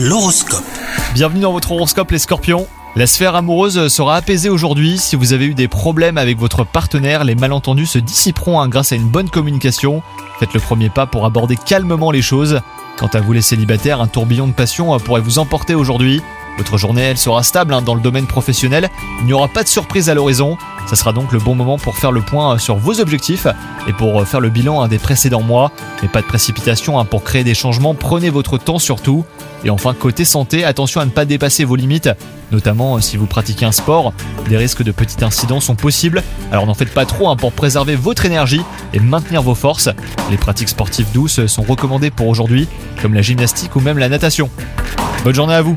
L'horoscope. Bienvenue dans votre horoscope les scorpions. La sphère amoureuse sera apaisée aujourd'hui. Si vous avez eu des problèmes avec votre partenaire, les malentendus se dissiperont hein, grâce à une bonne communication. Faites le premier pas pour aborder calmement les choses. Quant à vous les célibataires, un tourbillon de passion euh, pourrait vous emporter aujourd'hui. Votre journée, elle sera stable hein, dans le domaine professionnel. Il n'y aura pas de surprise à l'horizon. Ça sera donc le bon moment pour faire le point euh, sur vos objectifs et pour euh, faire le bilan hein, des précédents mois. Mais pas de précipitation hein, pour créer des changements. Prenez votre temps surtout. Et enfin, côté santé, attention à ne pas dépasser vos limites, notamment euh, si vous pratiquez un sport. Des risques de petits incidents sont possibles. Alors n'en faites pas trop pour préserver votre énergie et maintenir vos forces. Les pratiques sportives douces sont recommandées pour aujourd'hui, comme la gymnastique ou même la natation. Bonne journée à vous